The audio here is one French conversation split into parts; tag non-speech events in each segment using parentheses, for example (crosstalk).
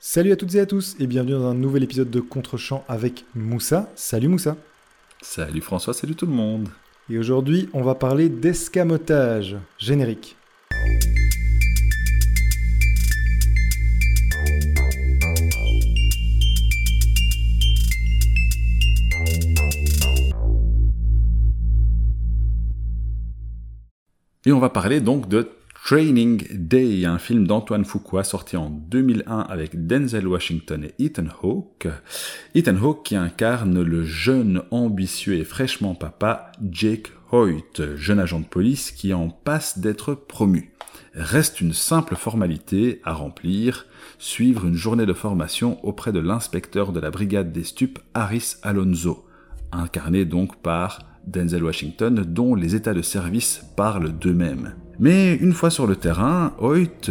Salut à toutes et à tous et bienvenue dans un nouvel épisode de Contre-champ avec Moussa. Salut Moussa. Salut François, salut tout le monde. Et aujourd'hui, on va parler d'escamotage. Générique. Et on va parler donc de Training Day, un film d'Antoine Fuqua sorti en 2001 avec Denzel Washington et Ethan Hawke. Ethan Hawke qui incarne le jeune, ambitieux et fraîchement papa Jake Hoyt, jeune agent de police qui en passe d'être promu. Reste une simple formalité à remplir, suivre une journée de formation auprès de l'inspecteur de la brigade des stupes Harris Alonso, incarné donc par Denzel Washington dont les états de service parlent d'eux-mêmes. Mais une fois sur le terrain, Hoyt,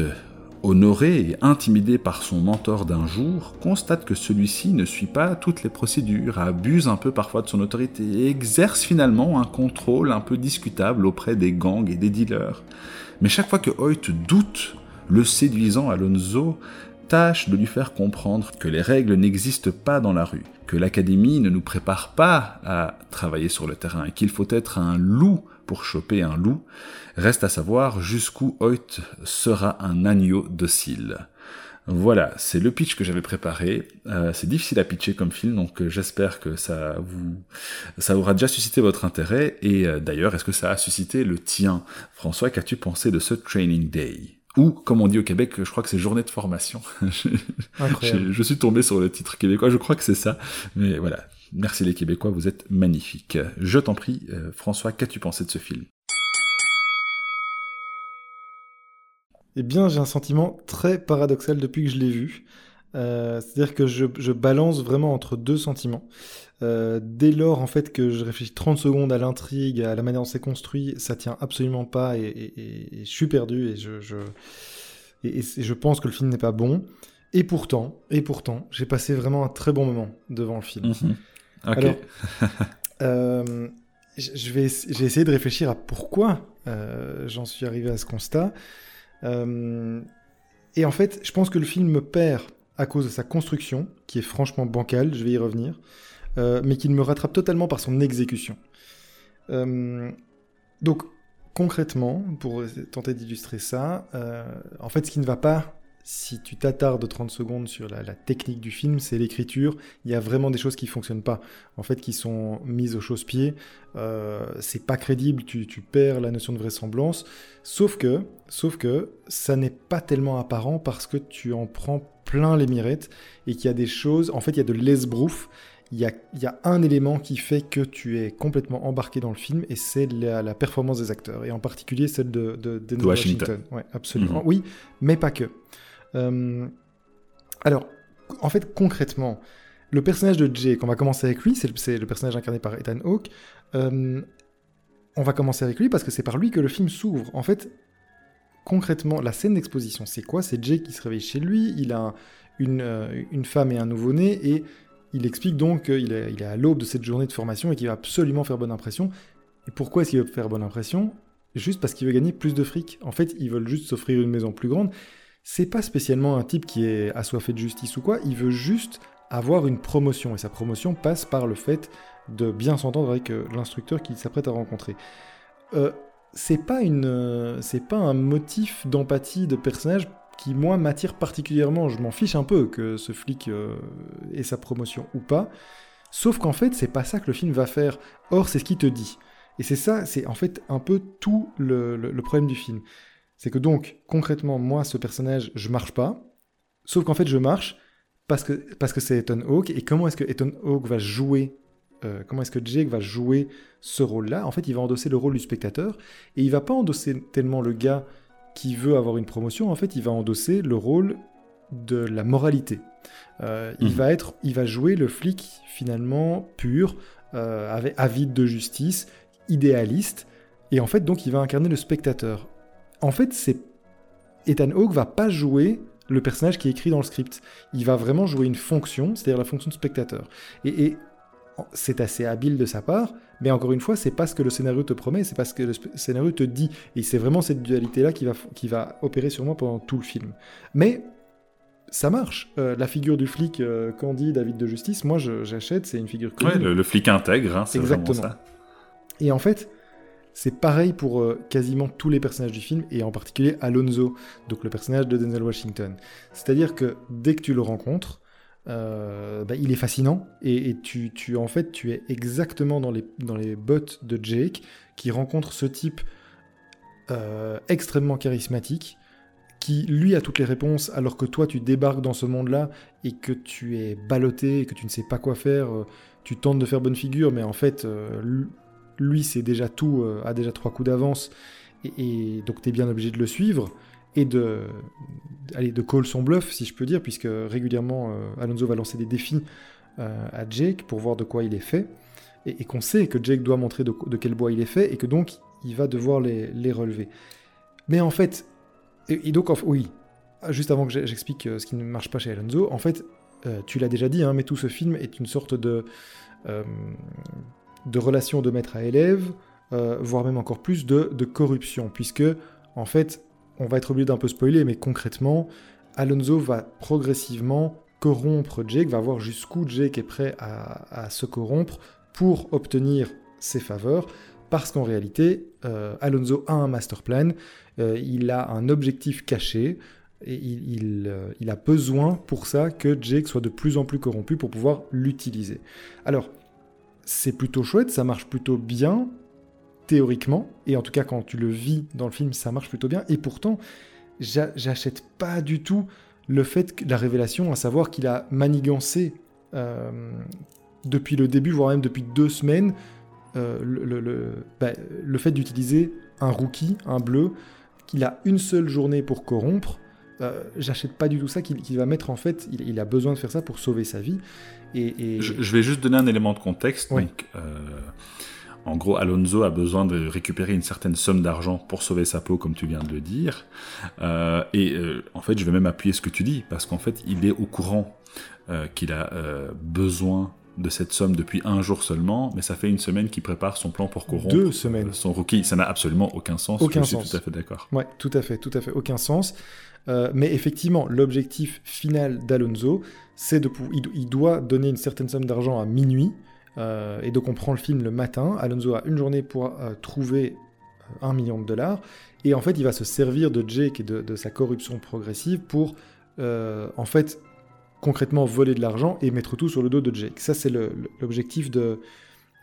honoré et intimidé par son mentor d'un jour, constate que celui-ci ne suit pas toutes les procédures, abuse un peu parfois de son autorité et exerce finalement un contrôle un peu discutable auprès des gangs et des dealers. Mais chaque fois que Hoyt doute, le séduisant Alonso tâche de lui faire comprendre que les règles n'existent pas dans la rue, que l'académie ne nous prépare pas à travailler sur le terrain et qu'il faut être un loup pour choper un loup, reste à savoir jusqu'où Hoyt sera un agneau docile. Voilà, c'est le pitch que j'avais préparé. Euh, c'est difficile à pitcher comme film, donc euh, j'espère que ça vous, ça aura déjà suscité votre intérêt. Et euh, d'ailleurs, est-ce que ça a suscité le tien? François, qu'as-tu pensé de ce Training Day? Ou, comme on dit au Québec, je crois que c'est journée de formation. (laughs) je, je, suis tombé sur le titre québécois, je crois que c'est ça. Mais voilà, merci les Québécois, vous êtes magnifiques. Je t'en prie, François, qu'as-tu pensé de ce film? Eh bien, j'ai un sentiment très paradoxal depuis que je l'ai vu. Euh, C'est-à-dire que je, je, balance vraiment entre deux sentiments. Euh, dès lors, en fait, que je réfléchis 30 secondes à l'intrigue, à la manière dont c'est construit, ça tient absolument pas et, et, et, je suis perdu et je, je, et, je pense que le film n'est pas bon. Et pourtant, et pourtant, j'ai passé vraiment un très bon moment devant le film. -hmm. okay. Alors, (laughs) euh, je vais, j'ai essayé de réfléchir à pourquoi euh, j'en suis arrivé à ce constat. Euh, et en fait, je pense que le film me perd à cause de sa construction, qui est franchement bancale, je vais y revenir, euh, mais qui me rattrape totalement par son exécution. Euh, donc, concrètement, pour tenter d'illustrer ça, euh, en fait, ce qui ne va pas si tu t'attardes 30 secondes sur la, technique du film, c'est l'écriture. Il y a vraiment des choses qui fonctionnent pas, en fait, qui sont mises au chausse-pied. C'est pas crédible, tu, tu, perds la notion de vraisemblance. Sauf que, sauf que, ça n'est pas tellement apparent parce que tu en prends plein les mirettes et qu'il y a des choses. En fait, il y a de l'esbrouf. Il y, a, il y a, un élément qui fait que tu es complètement embarqué dans le film et c'est la, la, performance des acteurs et en particulier celle de, de, de Washington. Washington. Ouais, absolument. Mm -hmm. Oui, mais pas que. Euh, alors, en fait, concrètement, le personnage de Jake, on va commencer avec lui, c'est le, le, personnage incarné par Ethan Hawke. Euh, on va commencer avec lui parce que c'est par lui que le film s'ouvre. En fait, concrètement, la scène d'exposition, c'est quoi? C'est Jake qui se réveille chez lui, il a une, euh, une femme et un nouveau-né, et il explique donc qu'il est, à l'aube de cette journée de formation et qu'il va absolument faire bonne impression. Et pourquoi est-ce qu'il veut faire bonne impression? Juste parce qu'il veut gagner plus de fric. En fait, ils veulent juste s'offrir une maison plus grande c'est pas spécialement un type qui est assoiffé de justice ou quoi, il veut juste avoir une promotion, et sa promotion passe par le fait de bien s'entendre avec euh, l'instructeur qu'il s'apprête à rencontrer. Euh, c'est pas euh, c'est pas un motif d'empathie de personnage qui moi m'attire particulièrement. Je m'en fiche un peu que ce flic euh, ait sa promotion ou pas. Sauf qu'en fait, c'est pas ça que le film va faire. Or, c'est ce qu'il te dit. Et c'est ça, c'est en fait un peu tout le, problème du film. C'est que donc, concrètement, moi, ce personnage, je marche pas. Sauf qu'en fait, je marche parce que parce que c'est Ethan Hawke. Et comment est-ce que Ethan Hawke va jouer euh, Comment est-ce que Jake va jouer ce rôle-là? En fait, il va endosser le rôle du spectateur. Et il va pas endosser tellement le gars qui veut avoir une promotion. En fait, il va endosser le rôle de la moralité. Euh, mmh. Il va être, il va jouer le flic finalement pur, euh, avec, avide de justice, idéaliste. Et en fait, donc, il va incarner le spectateur en fait, c'est Ethan Hawke va pas jouer le personnage qui est écrit dans le script. Il va vraiment jouer une fonction, c'est-à-dire la fonction de spectateur. Et, et c'est assez habile de sa part, mais encore une fois, c'est pas ce que le scénario te promet, c'est pas ce que le scénario te dit. Et c'est vraiment cette dualité-là qui va, qui va opérer sur moi pendant tout le film. Mais ça marche. Euh, la figure du flic euh, Candy, David de Justice, moi j'achète, c'est une figure connue. Ouais, le, flic intègre, hein, c'est vraiment ça. Et en fait, c'est pareil pour euh, quasiment tous les personnages du film, et en particulier Alonso, donc le personnage de Denzel Washington. C'est-à-dire que dès que tu le rencontres, bah, il est fascinant, et, tu, tu, en fait, tu es exactement dans les, dans les bottes de Jake, qui rencontre ce type extrêmement charismatique, qui lui a toutes les réponses alors que toi tu débarques dans ce monde-là et que tu es ballotté et que tu ne sais pas quoi faire, euh, tu tentes de faire bonne figure mais en fait euh, lui c'est déjà tout, euh, a déjà trois coups d'avance et, donc tu es bien obligé de le suivre et de, de call son bluff si je peux dire puisque régulièrement Alonso va lancer des défis à Jake pour voir de quoi il est fait et, qu'on sait que Jake doit montrer de, quel bois il est fait et que donc il va devoir les, relever. Mais en fait, et, donc, oui, juste avant que j'explique euh, ce qui ne marche pas chez Alonso, en fait, euh, tu l'as déjà dit, hein, mais tout ce film est une sorte de, euh, de relation de maître à élève, voire même encore plus de, corruption, puisque, en fait, on va être obligé d'un peu spoiler, mais concrètement, Alonso va progressivement corrompre Jake, va voir jusqu'où Jake est prêt à, se corrompre pour obtenir ses faveurs, parce qu'en réalité, Alonso a un master plan, euh, il a un objectif caché, et euh, il, a besoin pour ça que Jake soit de plus en plus corrompu pour pouvoir l'utiliser. Alors, c'est plutôt chouette, ça marche plutôt bien, théoriquement, et en tout cas quand tu le vis dans le film, ça marche plutôt bien, et pourtant, j'achète pas du tout le fait que la révélation, à savoir qu'il a manigancé euh, depuis le début, voire même depuis deux semaines, le, bah, le, fait d'utiliser un rookie, un bleu, qu'il a une seule journée pour corrompre, euh, j'achète pas du tout ça qu'il va mettre en fait, il, a besoin de faire ça pour sauver sa vie. Et, Je, vais juste donner un élément de contexte. Donc, euh, en gros, Alonso a besoin de récupérer une certaine somme d'argent pour sauver sa peau, comme tu viens de le dire. Euh, et en fait, je vais même appuyer ce que tu dis, parce qu'en fait, il est au courant qu'il a besoin de cette somme depuis un jour seulement, mais ça fait une semaine qu'il prépare son plan pour corrompre Deux semaines. son rookie. Ça n'a absolument aucun sens. Aucun je sens. suis tout à fait d'accord. Ouais, tout à fait, tout à fait, aucun sens. Euh, mais effectivement, l'objectif final d'Alonso, c'est de il, doit donner une certaine somme d'argent à minuit. Euh, et donc on prend le film le matin. Alonso a une journée pour euh, trouver un million de dollars. Et en fait, il va se servir de Jake et de, sa corruption progressive pour en fait concrètement voler de l'argent et mettre tout sur le dos de Jake. Ça, c'est l'objectif de,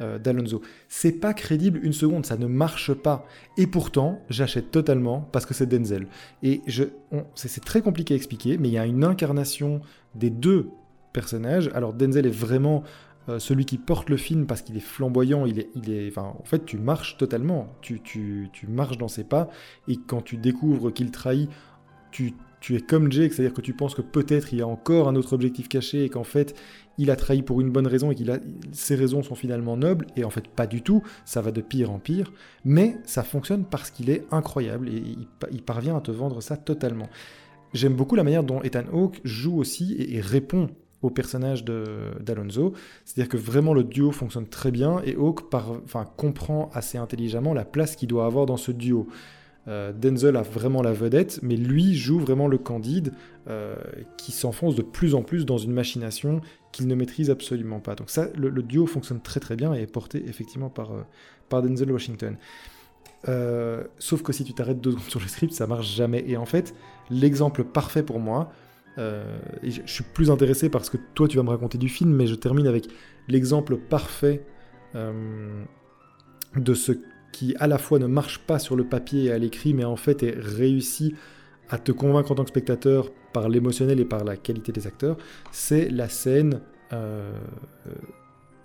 euh, d'Alonso. C'est pas crédible une seconde, ça ne marche pas. Et pourtant, j'achète totalement parce que c'est Denzel. Et c'est, très compliqué à expliquer, mais il y a une incarnation des deux personnages. Alors Denzel est vraiment euh, celui qui porte le film parce qu'il est flamboyant, il est, il est, en fait, tu marches totalement, tu, tu, tu marches dans ses pas, et quand tu découvres qu'il trahit, tu tu es comme Jake, c'est-à-dire que tu penses que peut-être il y a encore un autre objectif caché et qu'en fait il a trahi pour une bonne raison et que ses raisons sont finalement nobles, et en fait pas du tout, ça va de pire en pire, mais ça fonctionne parce qu'il est incroyable et il, parvient à te vendre ça totalement. J'aime beaucoup la manière dont Ethan Hawke joue aussi et, répond au personnage d'Alonso, c'est-à-dire que vraiment le duo fonctionne très bien et Hawke enfin, comprend assez intelligemment la place qu'il doit avoir dans ce duo. Euh, Denzel a vraiment la vedette, mais lui joue vraiment le candide euh, qui s'enfonce de plus en plus dans une machination qu'il ne maîtrise absolument pas. Donc ça, le, duo fonctionne très très bien et est porté effectivement par, euh, par Denzel Washington. sauf que si tu t'arrêtes deux secondes sur le script, ça marche jamais. Et en fait, l'exemple parfait pour moi, et je suis plus intéressé parce que toi tu vas me raconter du film, mais je termine avec l'exemple parfait de ce qui à la fois ne marche pas sur le papier et à l'écrit, mais en fait est réussi à te convaincre en tant que spectateur par l'émotionnel et par la qualité des acteurs, c'est la scène. Euh,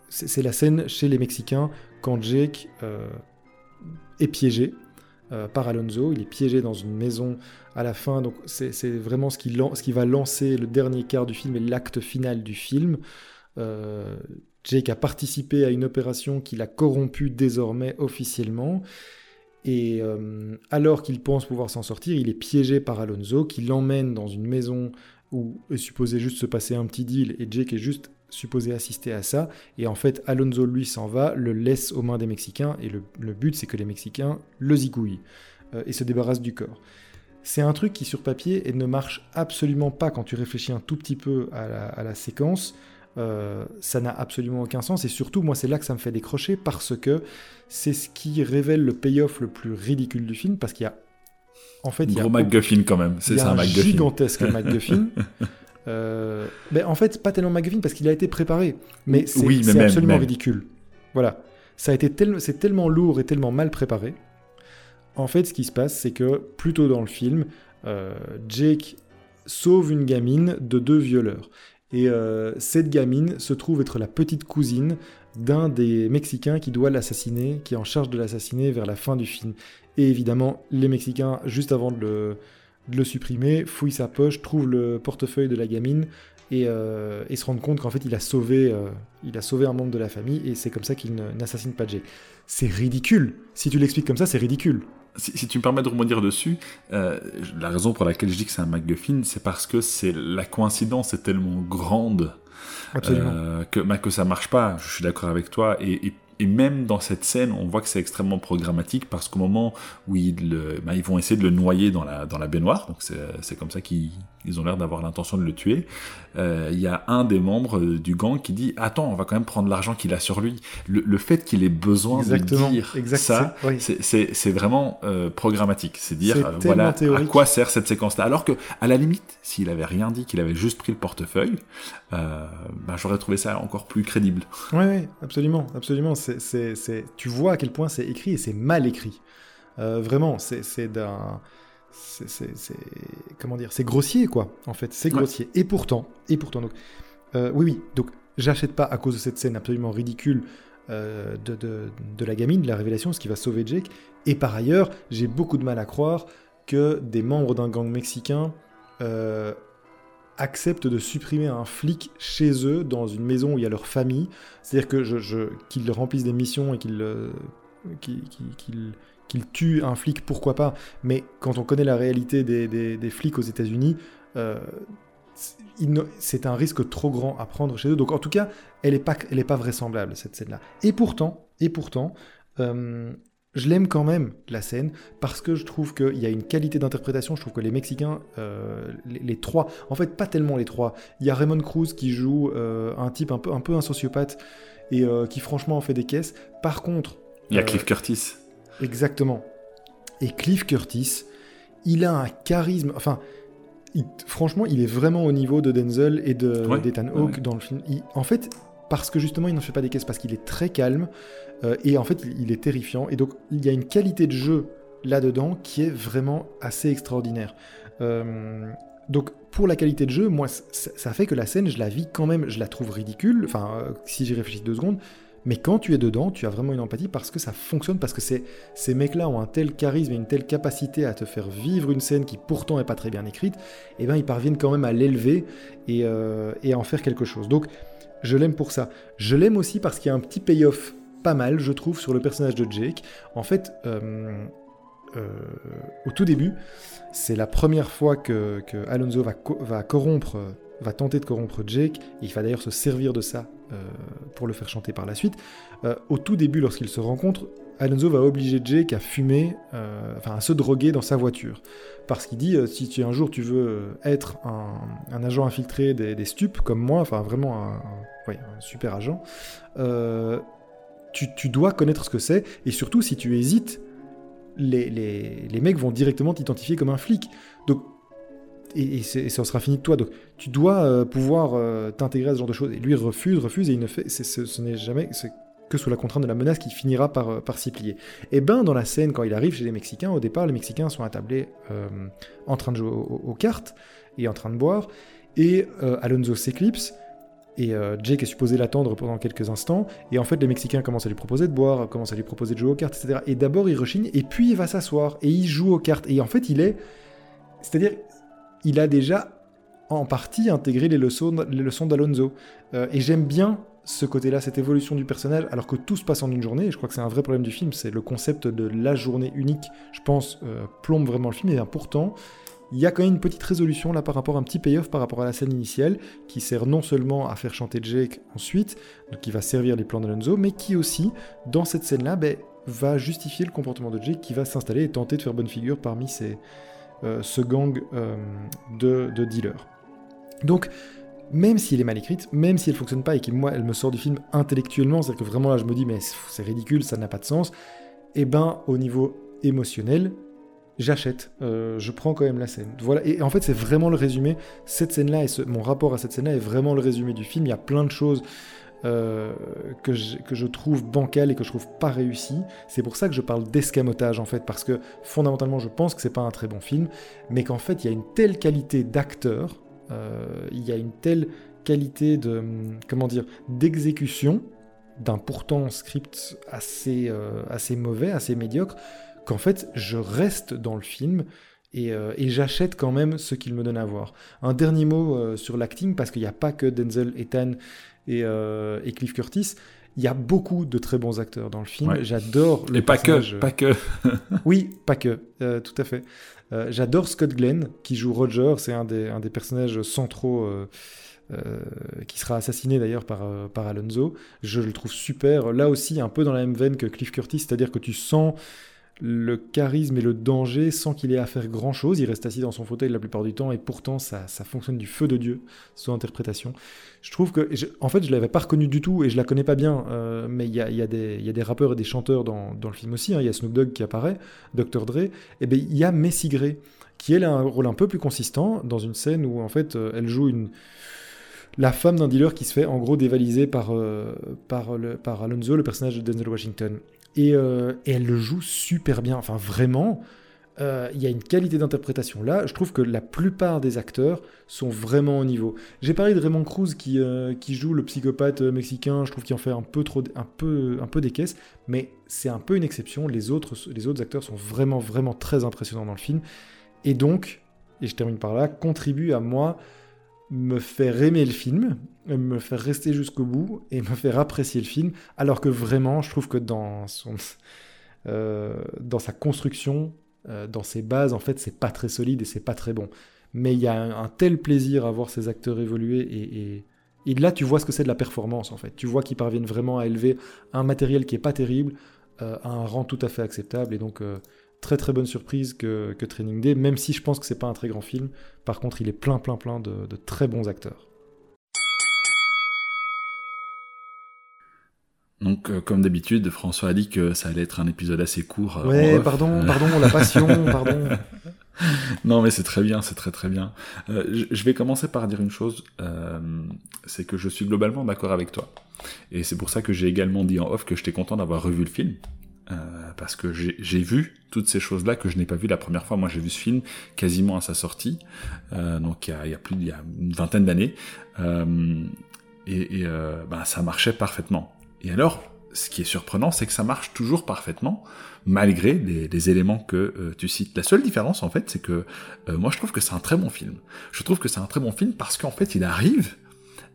c'est la scène chez les Mexicains quand Jake euh, est piégé euh, par Alonso. Il est piégé dans une maison à la fin. Donc c'est vraiment ce qui, va lancer le dernier quart du film et l'acte final du film. Jake a participé à une opération qui l'a corrompu désormais officiellement. Et euh, alors qu'il pense pouvoir s'en sortir, il est piégé par Alonso qui l'emmène dans une maison où est supposé juste se passer un petit deal et Jake est juste supposé assister à ça. Et en fait, Alonso lui s'en va, le laisse aux mains des Mexicains et le, but c'est que les Mexicains le zigouillent euh, et se débarrassent du corps. c'est un truc qui sur papier et ne marche absolument pas quand tu réfléchis un tout petit peu à la, séquence. Euh, ça n'a absolument aucun sens et surtout moi c'est là que ça me fait décrocher parce que c'est ce qui révèle le payoff le plus ridicule du film parce qu'il y a en fait il y a MacGuffin quand même c'est un, un gigantesque (laughs) MacGuffin euh, mais en fait pas tellement MacGuffin parce qu'il a été préparé. Mais c'est oui, absolument ridicule. Voilà. Ça a été c'est tellement lourd et tellement mal préparé. En fait, ce qui se passe, c'est que plus tôt dans le film, euh, Jake sauve une gamine de deux violeurs. Et euh, cette gamine se trouve être la petite cousine d'un des Mexicains qui doit l'assassiner, qui est en charge de l'assassiner vers la fin du film. Et évidemment, les Mexicains, juste avant de le, supprimer, fouillent sa poche, trouvent le portefeuille de la gamine et, euh, se rendent compte qu'en fait, il a, sauvé, il a sauvé un membre de la famille et c'est comme ça qu'il n'assassine pas Jake. C'est ridicule. Si tu l'expliques comme ça, c'est ridicule si, tu me permets de rebondir dessus, euh, la raison pour laquelle je dis que c'est un MacGuffin, c'est parce que c'est la coïncidence est tellement grande euh, que, bah, que ça marche pas. Je suis d'accord avec toi. Et, et même dans cette scène, on voit que c'est extrêmement programmatique parce qu'au moment où ils, bah, vont essayer de le noyer dans la, dans la baignoire, donc c'est comme ça qu'ils ont l'air d'avoir l'intention de le tuer, euh, il y a un des membres du gang qui dit Attends, on va quand même prendre l'argent qu'il a sur lui. Le, fait qu'il ait besoin de dire ça, c'est vraiment euh, programmatique. C'est dire euh, voilà à quoi sert cette séquence-là? Alors que, à la limite, s'il avait rien dit, qu'il avait juste pris le portefeuille, bah, j'aurais trouvé ça encore plus crédible. Oui, oui, absolument, absolument tu vois à quel point c'est écrit et c'est mal écrit. Euh, vraiment, c'est d'un. C'est, comment dire C'est grossier, quoi, en fait. C'est grossier. Et pourtant, et pourtant, donc. Euh, oui, oui, donc j'achète pas à cause de cette scène absolument ridicule euh, de, de, la gamine, de la révélation, ce qui va sauver Jake. Et par ailleurs, j'ai beaucoup de mal à croire que des membres d'un gang mexicain acceptent de supprimer un flic chez eux, dans une maison où il y a leur famille. C'est-à-dire que je, qu'ils remplissent des missions et qu'ils euh, tuent un flic, pourquoi pas. Mais quand on connaît la réalité des, flics aux États-Unis, euh, c'est un risque trop grand à prendre chez eux. Donc en tout cas, elle n'est pas, elle est pas vraisemblable, cette scène-là. Et pourtant, et pourtant euh, je l'aime quand même, la scène, parce que je trouve qu'il y a une qualité d'interprétation. Je trouve que les Mexicains, euh, les, trois, en fait, pas tellement les trois. Il y a Raymond Cruz qui joue un type un peu, un peu un sociopathe et qui, franchement, fait des caisses. Par contre. Il y a Cliff Curtis. Exactement. Et Cliff Curtis, il a un charisme. Enfin. franchement, il est vraiment au niveau de Denzel et d'Ethan de, Hawke dans le film. en fait, parce que justement il n'en fait pas des caisses, parce qu'il est très calme, euh, et en fait il est terrifiant, et donc il y a une qualité de jeu là-dedans qui est vraiment assez extraordinaire. Euh, donc pour la qualité de jeu, moi ça fait que la scène, je la vis quand même, je la trouve ridicule, enfin euh, si j'y réfléchis deux secondes, mais quand tu es dedans, tu as vraiment une empathie parce que ça fonctionne, parce que ces, mecs-là ont un tel charisme et une telle capacité à te faire vivre une scène qui pourtant est pas très bien écrite, et eh ben ils parviennent quand même à l'élever et, et, à en faire quelque chose. Donc je l'aime pour ça. Je l'aime aussi parce qu'il y a un petit payoff pas mal, je trouve, sur le personnage de Jake. En fait, euh, euh, au tout début, c'est la première fois que, Alonso va, corrompre, va tenter de corrompre Jake. il va d'ailleurs se servir de ça euh, pour le faire chanter par la suite. au tout début, lorsqu'ils se rencontrent, Alonso va obliger Jake à fumer, enfin à se droguer dans sa voiture parce qu'il dit euh, si tu, un jour tu veux euh, être un, agent infiltré des, stupes comme moi, enfin vraiment un, super agent, euh, tu, dois connaître ce que c'est, et surtout si tu hésites, les, les, mecs vont directement t'identifier comme un flic. Donc, et, ça sera fini de toi. Donc tu dois pouvoir t'intégrer à ce genre de choses. Et lui refuse, refuse, et il ne fait. Ce, n'est jamais que sous la contrainte de la menace qui finira par, euh, par s'y plier. Et eh ben dans la scène, quand il arrive chez les Mexicains, au départ, les Mexicains sont attablés euh, en train de jouer aux, cartes et en train de boire, et euh, Alonso s'éclipse, et Jake est supposé l'attendre pendant quelques instants, et en fait les Mexicains commencent à lui proposer de boire, commencent à lui proposer de jouer aux cartes, etc. Et d'abord il rechigne, et puis il va s'asseoir, et il joue aux cartes, et en fait il est... C'est-à-dire, il a déjà en partie intégré les leçons, les d'Alonso. et j'aime bien ce côté-là, cette évolution du personnage, alors que tout se passe en une journée, et je crois que c'est un vrai problème du film, c'est le concept de la journée unique, je pense, euh, plombe vraiment le film, et bien pourtant, il y a quand même une petite résolution là par rapport à un petit payoff par rapport à la scène initiale, qui sert non seulement à faire chanter Jake ensuite, qui va servir les plans d'Alonso, mais qui aussi, dans cette scène-là, ben, va justifier le comportement de Jake qui va s'installer et tenter de faire bonne figure parmi ses, ce gang de, de dealers. Donc, même si elle est mal écrite, même si elle fonctionne pas et que moi elle me sort du film intellectuellement, c'est-à-dire que vraiment là je me dis mais c'est ridicule, ça n'a pas de sens, et eh ben au niveau émotionnel, j'achète, euh, je prends quand même la scène. Voilà, et en fait c'est vraiment le résumé, cette scène-là et mon rapport à cette scène-là est vraiment le résumé du film, il y a plein de choses euh, que, je, trouve bancales et que je trouve pas réussies. C'est pour ça que je parle d'escamotage en fait, parce que fondamentalement je pense que c'est pas un très bon film, mais qu'en fait il y a une telle qualité d'acteur, euh, il y a une telle qualité de comment dire d'exécution d'un pourtant script assez, euh, assez mauvais, assez médiocre, qu'en fait je reste dans le film et, j'achète quand même ce qu'il me donne à voir. Un dernier mot sur l'acting, parce qu'il n'y a pas que Denzel Ethan et, et, Cliff Curtis. Il y a beaucoup de très bons acteurs dans le film. J'adore le Et pas que, pas que. (laughs) oui, pas que, tout à fait. Euh, j'adore Scott Glenn, qui joue Roger, c'est un des, un des personnages centraux euh, euh, qui sera assassiné d'ailleurs par, par Alonso. Je le trouve super. Là aussi, un peu dans la même veine que Cliff Curtis, c'est-à-dire que tu sens le charisme et le danger sans qu'il ait à faire grand chose. Il reste assis dans son fauteuil la plupart du temps et pourtant ça, ça fonctionne du feu de Dieu, son interprétation. Je trouve que, en fait, je l'avais pas reconnu du tout et je la connais pas bien, euh, mais il y a, y, a des rappeurs et des chanteurs dans, le film aussi. Hein. Il y a Snoop Dogg qui apparaît, Dr. Dre, et bien il y a Messi Gray qui elle a un rôle un peu plus consistant dans une scène où en fait euh, elle joue une la femme d'un dealer qui se fait en gros dévaliser par, euh, par, par Alonso, le personnage de Denzel Washington. Euh, et, elle le joue super bien. Enfin, vraiment, euh, il y a une qualité d'interprétation là. Je trouve que la plupart des acteurs sont vraiment au niveau. J'ai parlé de Raymond Cruz qui, euh, qui joue le psychopathe mexicain. Je trouve qu'il en fait un peu trop, un peu, un peu des caisses, mais c'est un peu une exception. Les autres, les autres acteurs sont vraiment, vraiment très impressionnants dans le film. Et donc, et je termine par là, contribue à moi me faire aimer le film, me faire rester jusqu'au bout et me faire apprécier le film, alors que vraiment, je trouve que dans, son, euh, dans sa construction, euh, dans ses bases, en fait, c'est pas très solide et c'est pas très bon. Mais il y a un, tel plaisir à voir ces acteurs évoluer et, et, là, tu vois ce que c'est de la performance, en fait. Tu vois qu'ils parviennent vraiment à élever un matériel qui est pas terrible euh, à un rang tout à fait acceptable et donc très très bonne surprise que, Training Day, même si je pense que c'est pas un très grand film. Par contre, il est plein plein plein de, très bons acteurs. Donc, euh, comme d'habitude, François a dit que ça allait être un épisode assez court. Euh, ouais, pardon, (laughs) pardon, la passion, pardon. (laughs) Non, mais c'est très bien, c'est très très bien. Euh, je vais commencer par dire une chose, c'est que je suis globalement d'accord avec toi. Et c'est pour ça que j'ai également dit en off que j'étais content d'avoir revu le film. Euh, parce que j'ai vu toutes ces choses-là que je n'ai pas vu la première fois. Moi, j'ai vu ce film quasiment à sa sortie, euh, donc il y, a, il y, a, plus, il vingtaine d'années, euh, et, et euh, ben, ça marchait parfaitement. Et alors, ce qui est surprenant, c'est que ça marche toujours parfaitement, malgré les, les éléments que euh, tu cites. La seule différence, en fait, c'est que moi, je trouve que c'est un très bon film. Je trouve que c'est un très bon film parce qu'en fait, il arrive,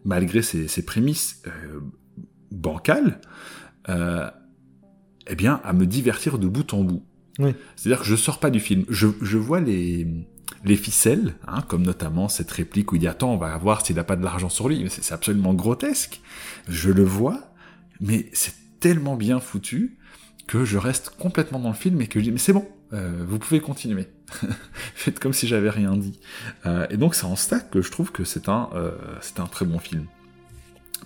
malgré ses, ses prémices bancales, euh, eh bien, à me divertir de bout en bout. C'est-à-dire que je sors pas du film. Je, je vois les, les ficelles, hein, comme notamment cette réplique où il dit attends, on va voir s'il n'a pas de l'argent sur lui. C'est absolument grotesque. Je le vois, mais c'est tellement bien foutu que je reste complètement dans le film et que je dis mais c'est bon, euh, vous pouvez continuer. (laughs) Faites comme si j'avais rien dit. Euh, et donc c'est en ça que je trouve que c'est un, euh, c'est un très bon film.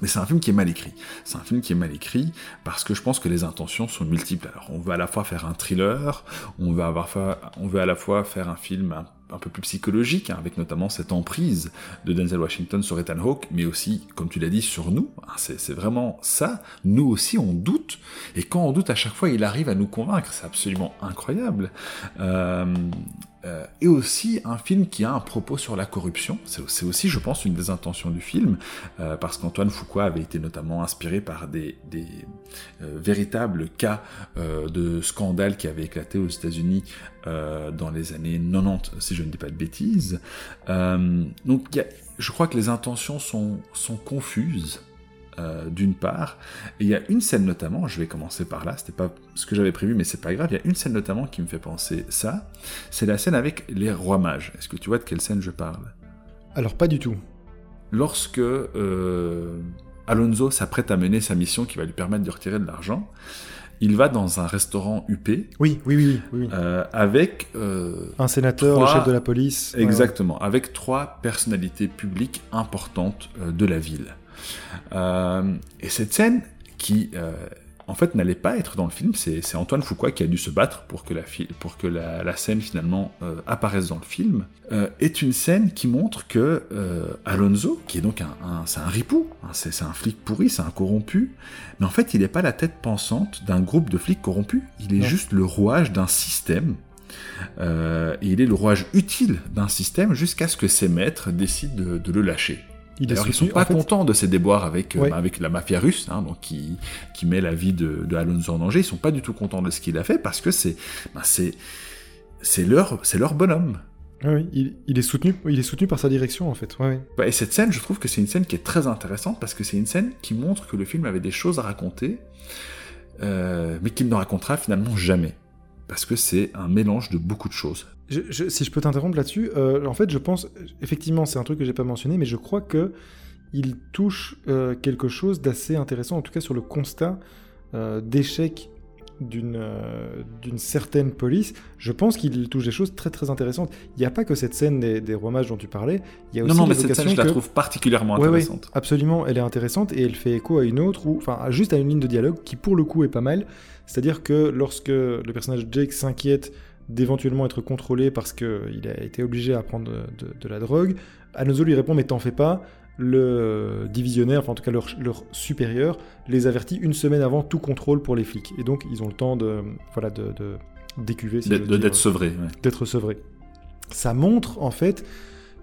Mais c'est un film qui est mal écrit. C'est un film qui est mal écrit parce que je pense que les intentions sont multiples. Alors, on veut à la fois faire un thriller, on veut, avoir, on veut à la fois faire un film un, peu plus psychologique, hein, avec notamment cette emprise de Denzel Washington sur Ethan Hawke, mais aussi, comme tu l'as dit, sur nous. Hein, c'est vraiment ça. Nous aussi, on doute. Et quand on doute, à chaque fois, il arrive à nous convaincre. C'est absolument incroyable. Euh, euh, et aussi un film qui a un propos sur la corruption. C'est aussi, je pense, une des intentions du film, euh, parce qu'Antoine Fuqua avait été notamment inspiré par des, euh, véritables cas de scandales qui avaient éclaté aux États-Unis dans les années 90, si je ne dis pas de bêtises. donc, je crois que les intentions sont confuses. Euh, d'une part. Et il y a une scène notamment, je vais commencer par là, c'était pas ce que j'avais prévu, mais c'est pas grave, il y a une scène notamment qui me fait penser ça, c'est la scène avec les rois mages. Est-ce que tu vois de quelle scène je parle? Alors pas du tout. Lorsque euh, Alonso s'apprête à mener sa mission qui va lui permettre de retirer de l'argent, il va dans un restaurant UP. Oui, oui, oui. oui. Euh, avec. un sénateur, le chef de la police. Exactement, avec trois personnalités publiques importantes de la ville. Et cette scène qui en fait, n'allait pas être dans le film. C'est Antoine Foucault qui a dû se battre pour que la, pour que la, scène finalement euh, apparaisse dans le film. Euh, est une scène qui montre que euh, Alonso, qui est donc un, c'est un ripou, hein, c'est un flic pourri, c'est un corrompu, mais en fait, il n'est pas la tête pensante d'un groupe de flics corrompus. Il est juste le rouage d'un système. et il est le rouage utile d'un système jusqu'à ce que ses maîtres décident de le lâcher. Ils ne sont pas contents de ces déboires avec, euh, avec la mafia russe, hein, donc qui, qui met la vie de, de, Alonso en danger. Ils sont pas du tout contents de ce qu'il a fait parce que c'est ben c'est leur, leur bonhomme. Oui, il, il, est soutenu, il est soutenu par sa direction en fait. Ouais, Et cette scène, je trouve que c'est une scène qui est très intéressante parce que c'est une scène qui montre que le film avait des choses à raconter, euh, mais qu'il ne racontera finalement jamais. Parce que c'est un mélange de beaucoup de choses. Si je peux t'interrompre là-dessus, euh, en fait, je pense, effectivement, c'est un truc que j'ai pas mentionné, mais je crois que il touche euh, quelque chose d'assez intéressant, en tout cas sur le constat euh, d'échec d'une d'une certaine police. Je pense qu'il touche des choses très très intéressantes. Il n'y a pas que cette scène des, des rois mages dont tu parlais. Il y a aussi non, non, mais cette scène, je la trouve particulièrement intéressante. absolument, elle est intéressante et elle fait écho à une autre, ou enfin juste à une ligne de dialogue qui pour le coup est pas mal. C'est-à-dire que lorsque le personnage Jake s'inquiète d'éventuellement être contrôlé parce qu'il a été obligé à prendre de, la drogue. Anozo lui répond mais t'en fais pas, le divisionnaire, enfin en tout cas leur, supérieur, les avertit une semaine avant tout contrôle pour les flics. Et donc ils ont le temps de voilà de, décuver, d'être sevré, d'être sevré. Ça montre en fait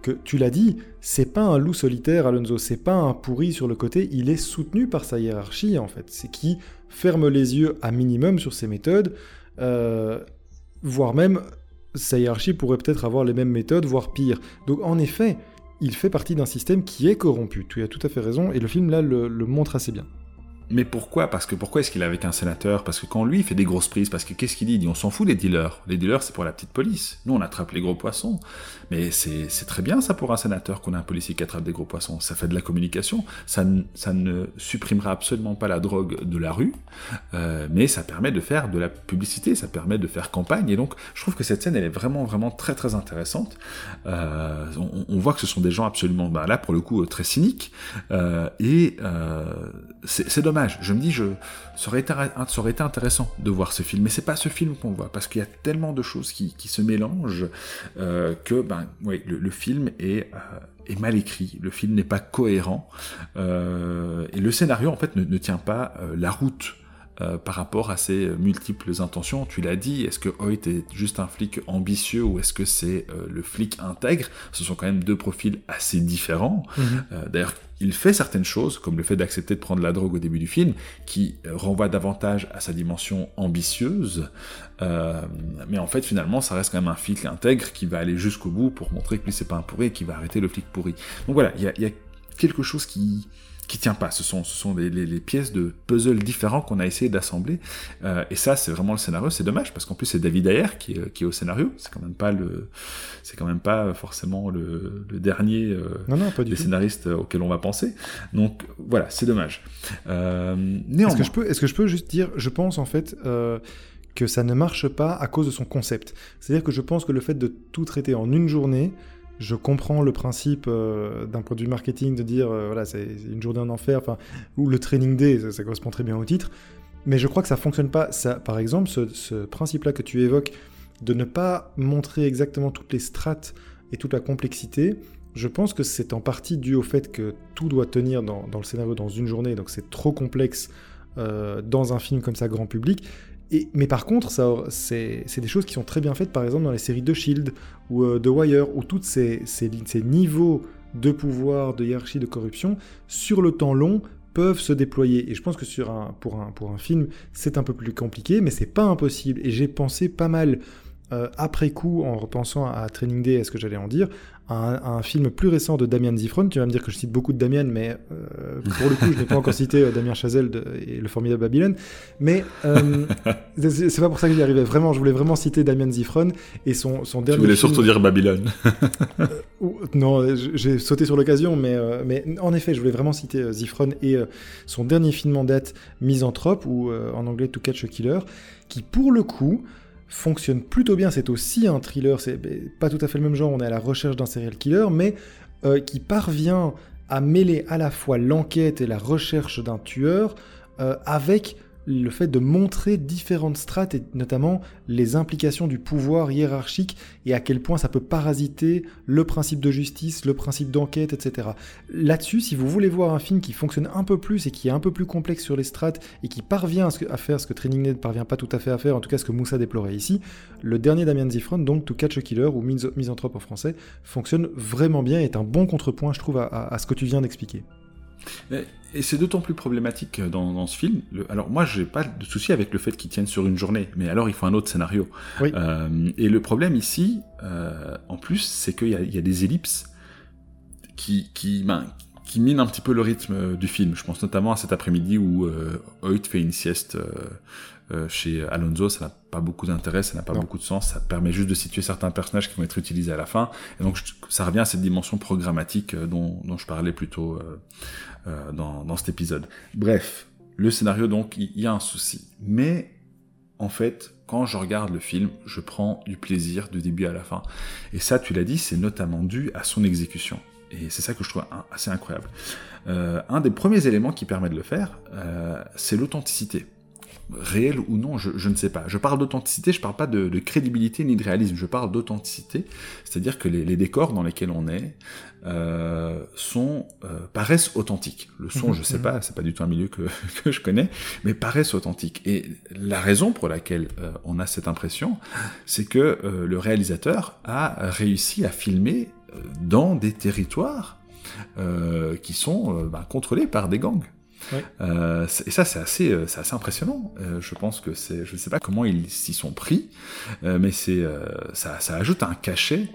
que tu l'as dit, c'est pas un loup solitaire Alonso, c'est pas un pourri sur le côté, il est soutenu par sa hiérarchie en fait. C'est qui ferme les yeux à minimum sur ses méthodes. Euh, voire même sa hiérarchie pourrait peut-être avoir les mêmes méthodes, voire pire. Donc en effet, il fait partie d'un système qui est corrompu. Tu as tout à fait raison, et le film là le, le montre assez bien. Mais pourquoi? Parce que pourquoi est-ce qu'il est avec un sénateur? Parce que quand lui il fait des grosses prises, parce que qu'est-ce qu'il dit? Il dit on s'en fout des dealers. Les dealers c'est pour la petite police. Nous on attrape les gros poissons. Mais c'est très bien ça pour un sénateur qu'on a un policier qui attrape des gros poissons. Ça fait de la communication. Ça, ne supprimera absolument pas la drogue de la rue, euh, mais ça permet de faire de la publicité, ça permet de faire campagne. Et donc je trouve que cette scène elle est vraiment vraiment très très intéressante. Euh, on, voit que ce sont des gens absolument bah, là pour le coup très cyniques euh, et c'est dommage je me dis, je, ça, aurait été, intéressant de voir ce film. Mais c'est pas ce film qu'on voit, parce qu'il y a tellement de choses qui, se mélangent euh, que ben, le, film est, euh, est, mal écrit. Le film n'est pas cohérent. Euh, et le scénario, en fait, ne tient pas la route euh, par rapport à ses multiples intentions. Tu l'as dit, est-ce que Hoyt est juste un flic ambitieux ou est-ce que c'est euh, le flic intègre? Ce sont quand même deux profils assez différents. Mhm. Euh, d'ailleurs, il fait certaines choses, comme le fait d'accepter de prendre la drogue au début du film, qui renvoie davantage à sa dimension ambitieuse. mais en fait, finalement, ça reste quand même un flic intègre qui va aller jusqu'au bout pour montrer que lui, c'est pas un pourri et qui va arrêter le flic pourri. Donc voilà, il y a quelque chose qui qui tient pas. Ce sont, ce sont les, les, pièces de puzzle différents qu'on a essayé d'assembler. Euh, et ça, c'est vraiment le scénario. C'est dommage parce qu'en plus c'est David Ayer qui est, qui est au scénario. C'est quand même pas le, c'est quand même pas forcément le, le dernier euh, non, non, pas du des scénaristes auxquels on va penser. Donc voilà, c'est dommage. Euh, Est-ce que je peux, est-ce que je peux juste dire, je pense en fait. Euh, que ça ne marche pas à cause de son concept. C'est-à-dire que je pense que le fait de tout traiter en une journée, je comprends le principe euh, d'un vue marketing de dire euh, voilà c'est une journée en enfer, enfin ou le training day, ça, correspond très bien au titre. Mais je crois que ça fonctionne pas. Ça, par exemple, ce, principe-là que tu évoques de ne pas montrer exactement toutes les strates et toute la complexité, je pense que c'est en partie dû au fait que tout doit tenir dans, le scénario dans une journée, donc c'est trop complexe euh, dans un film comme ça grand public mais par contre, c'est des choses qui sont très bien faites, par exemple, dans les séries de Shield ou euh, de Wire, où tous ces, niveaux de pouvoir, de hiérarchie, de corruption, sur le temps long, peuvent se déployer. Et je pense que pour, un, film, c'est un peu plus compliqué, mais c'est pas impossible. Et j'ai pensé pas mal euh, après coup, en repensant à Training Day, est-ce que j'allais en dire, un, un, film plus récent de Damien Zifron. Tu vas me dire que je cite beaucoup de Damien, mais euh, pour le coup, je n'ai pas encore cité euh, Damien Chazelle de, et le formidable Babylone. Mais euh, (laughs) c'est pas pour ça que j'y arrivais. Vraiment, je voulais vraiment citer Damien Zifron et son, son dernier. Tu voulais film... surtout dire Babylone. Euh, non, j'ai sauté sur l'occasion, mais, euh, mais en effet, je voulais vraiment citer Zifron et son dernier film en date, Misanthrope, ou en anglais To Catch a Killer, qui pour le coup fonctionne plutôt bien. C'est aussi un thriller, c'est pas tout à fait le même genre, on est à la recherche d'un serial killer, mais euh, qui parvient à mêler à la fois l'enquête et la recherche d'un tueur euh, avec le fait de montrer différentes strates et notamment les implications du pouvoir hiérarchique et à quel point ça peut parasiter le principe de justice, le principe d'enquête, etc. Là-dessus, si vous voulez voir un film qui fonctionne un peu plus et qui est un peu plus complexe sur les strates et qui parvient à, faire ce que Training Day ne parvient pas tout à fait à faire, en tout cas ce que Moussa déplorait ici, le dernier Damien Zifron, donc To Catch a Killer ou Misanthrope en français, fonctionne vraiment bien et est un bon contrepoint, je trouve, à ce que tu viens d'expliquer. Et c'est d'autant plus problématique dans, dans ce film. Le, alors moi, j'ai pas de souci avec le fait qu'il tienne sur une journée, mais alors il faut un autre scénario. Oui. Euh, et le problème ici, euh, en plus, c'est qu'il y, y, a des ellipses qui, qui, ben, qui minent un petit peu le rythme du film. Je pense notamment à cet après-midi où euh, Hoyt fait une sieste euh, chez Alonso, ça n'a pas beaucoup d'intérêt, ça n'a pas non. beaucoup de sens, ça permet juste de situer certains personnages qui vont être utilisés à la fin, et donc ça revient à cette dimension programmatique euh, dont, dont je parlais plus tôt euh, euh, dans, dans cet épisode. Bref, le scénario donc, il y a un souci, mais en fait, quand je regarde le film, je prends du plaisir du début à la fin, et ça, tu l'as dit, c'est notamment dû à son exécution. Et c'est ça que je trouve assez incroyable. Euh, un des premiers éléments qui permet de le faire, euh, c'est l'authenticité réel ou non, je, je, ne sais pas. Je parle d'authenticité, je parle pas de, de, crédibilité ni de réalisme, je parle d'authenticité, c'est-à-dire que les, les, décors dans lesquels on est euh, sont paraissent authentiques. Le son, je sais pas, c'est pas du tout un milieu que, (laughs) que je connais, mais paraissent authentiques. Et la raison pour laquelle on a cette impression, c'est que le réalisateur a réussi à filmer dans des territoires qui sont bah, contrôlés par des gangs. Oui. Euh, et ça, c'est assez, euh, c'est assez impressionnant. Euh, je pense que c'est, je ne sais pas comment ils s'y sont pris, euh, mais c'est, euh, ça, ça ajoute un cachet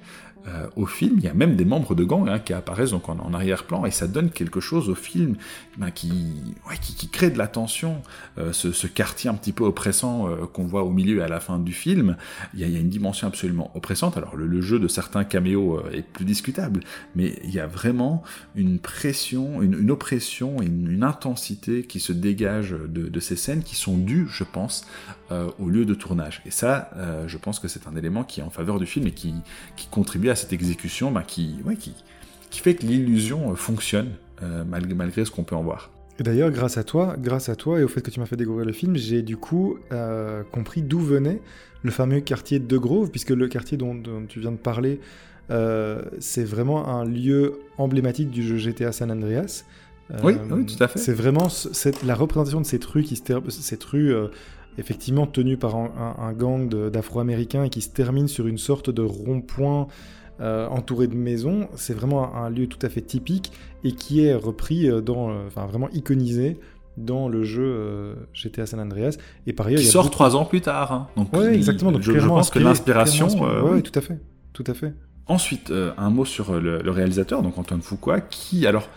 euh, au film. Il y a même des membres de gang hein, qui apparaissent donc en, arrière-plan et ça donne quelque chose au film ben, qui, crée de la tension. Euh, ce, quartier un petit peu oppressant euh, qu'on voit au milieu et à la fin du film, il y a, une dimension absolument oppressante. Alors le, jeu de certains caméos est plus discutable, mais il y a vraiment une pression, une, oppression, une, intensité qui se dégage de, ces scènes qui sont dues, je pense, au lieu de tournage. Et ça, je pense que c'est un élément qui est en faveur du film et qui, qui contribue à cette exécution bah, qui, ouais, qui, qui fait que l'illusion fonctionne euh, malgré, malgré ce qu'on peut en voir. Et d'ailleurs, grâce à toi, grâce à toi et au fait que tu m'as fait découvrir le film, j'ai du coup euh, compris d'où venait le fameux quartier de Grove, puisque le quartier dont, dont tu viens de parler, euh, c'est vraiment un lieu emblématique du jeu GTA San Andreas. oui, oui, tout à fait. C'est vraiment cette, la représentation de cette rue qui se cette rue effectivement tenue par un, un, un gang d'Afro-Américains et qui se termine sur une sorte de rond-point euh, entouré de maisons. C'est vraiment un, un, lieu tout à fait typique et qui est repris dans, euh, enfin vraiment iconisé dans le jeu euh, GTA San Andreas. Et par ailleurs, qui sort trois ans plus tard. Hein. Donc, ouais, exactement. Donc, je, je pense que l'inspiration. Euh, oui, tout à fait, tout à fait. Ensuite, euh, un mot sur le, le, réalisateur, donc Antoine Fuqua, qui alors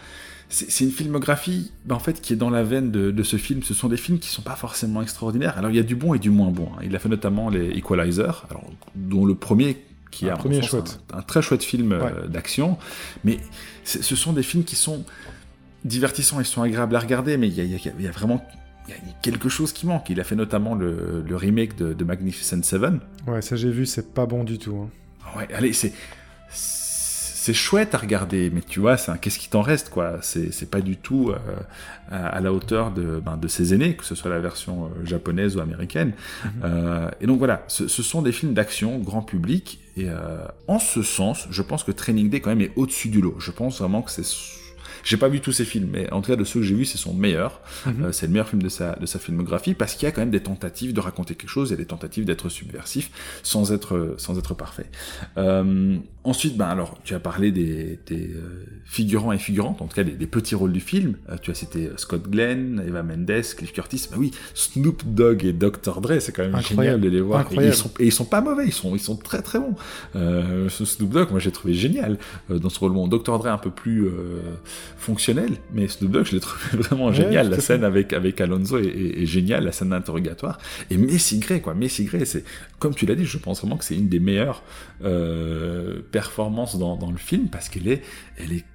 c'est une filmographie ben, en fait qui est dans la veine de, de, ce film. Ce sont des films qui sont pas forcément extraordinaires. Alors il y a du bon et du moins bon. Hein. Il a fait notamment les Equalizer, alors dont le premier qui est un, premier chouette. Un, un, très chouette film ouais. euh, d'action. Mais ce sont des films qui sont divertissants, ils sont agréables à regarder, mais il y a, y, a, y a, vraiment il y a quelque chose qui manque. Il a fait notamment le, le remake de, de, Magnificent Seven. Ouais, ça j'ai vu, c'est pas bon du tout. Hein. Ouais, allez, c'est c'est chouette à regarder, mais tu vois, qu'est-ce qui t'en reste, quoi C'est pas du tout euh, à, à, la hauteur de, ben, de ses aînés, que ce soit la version euh, japonaise ou américaine. Mm -hmm. euh, et donc voilà, ce, ce sont des films d'action grand public, et en ce sens, je pense que Training Day quand même est au-dessus du lot. Je pense vraiment que c'est J'ai pas vu tous ses films, mais en tout cas de ceux que j'ai vus, c'est son meilleur. Mhm. Euh, c'est le meilleur film de sa, de sa filmographie parce qu'il y a quand même des tentatives de raconter quelque chose et des tentatives d'être subversif sans être, sans être parfait. Euh, ensuite, ben alors, tu as parlé des, des euh, figurants et figurantes, en tout cas des, des petits rôles du film. Euh, tu as cité Scott Glenn, Eva Mendes, Cliff Curtis. Ben oui, Snoop Dogg et Dr. Dre, c'est quand même Incroyable. génial de les voir. Et Incroyable. ils, sont, et ils sont pas mauvais, ils sont, ils sont très très bons. Euh, Snoop Dogg, moi j'ai trouvé génial euh, dans ce rôle. Bon, Dr. Dre un peu plus euh, fonctionnel, mais Snoop je l'ai trouvé (laughs) vraiment Ouais, génial. La scène avec, avec Alonso est, est, est géniale, la scène d'interrogatoire. Et Messi Gray, quoi. Messi Gray, c'est, comme tu l'as dit, je pense vraiment que c'est une des meilleures euh, performances dans, dans le film parce qu'elle est, elle est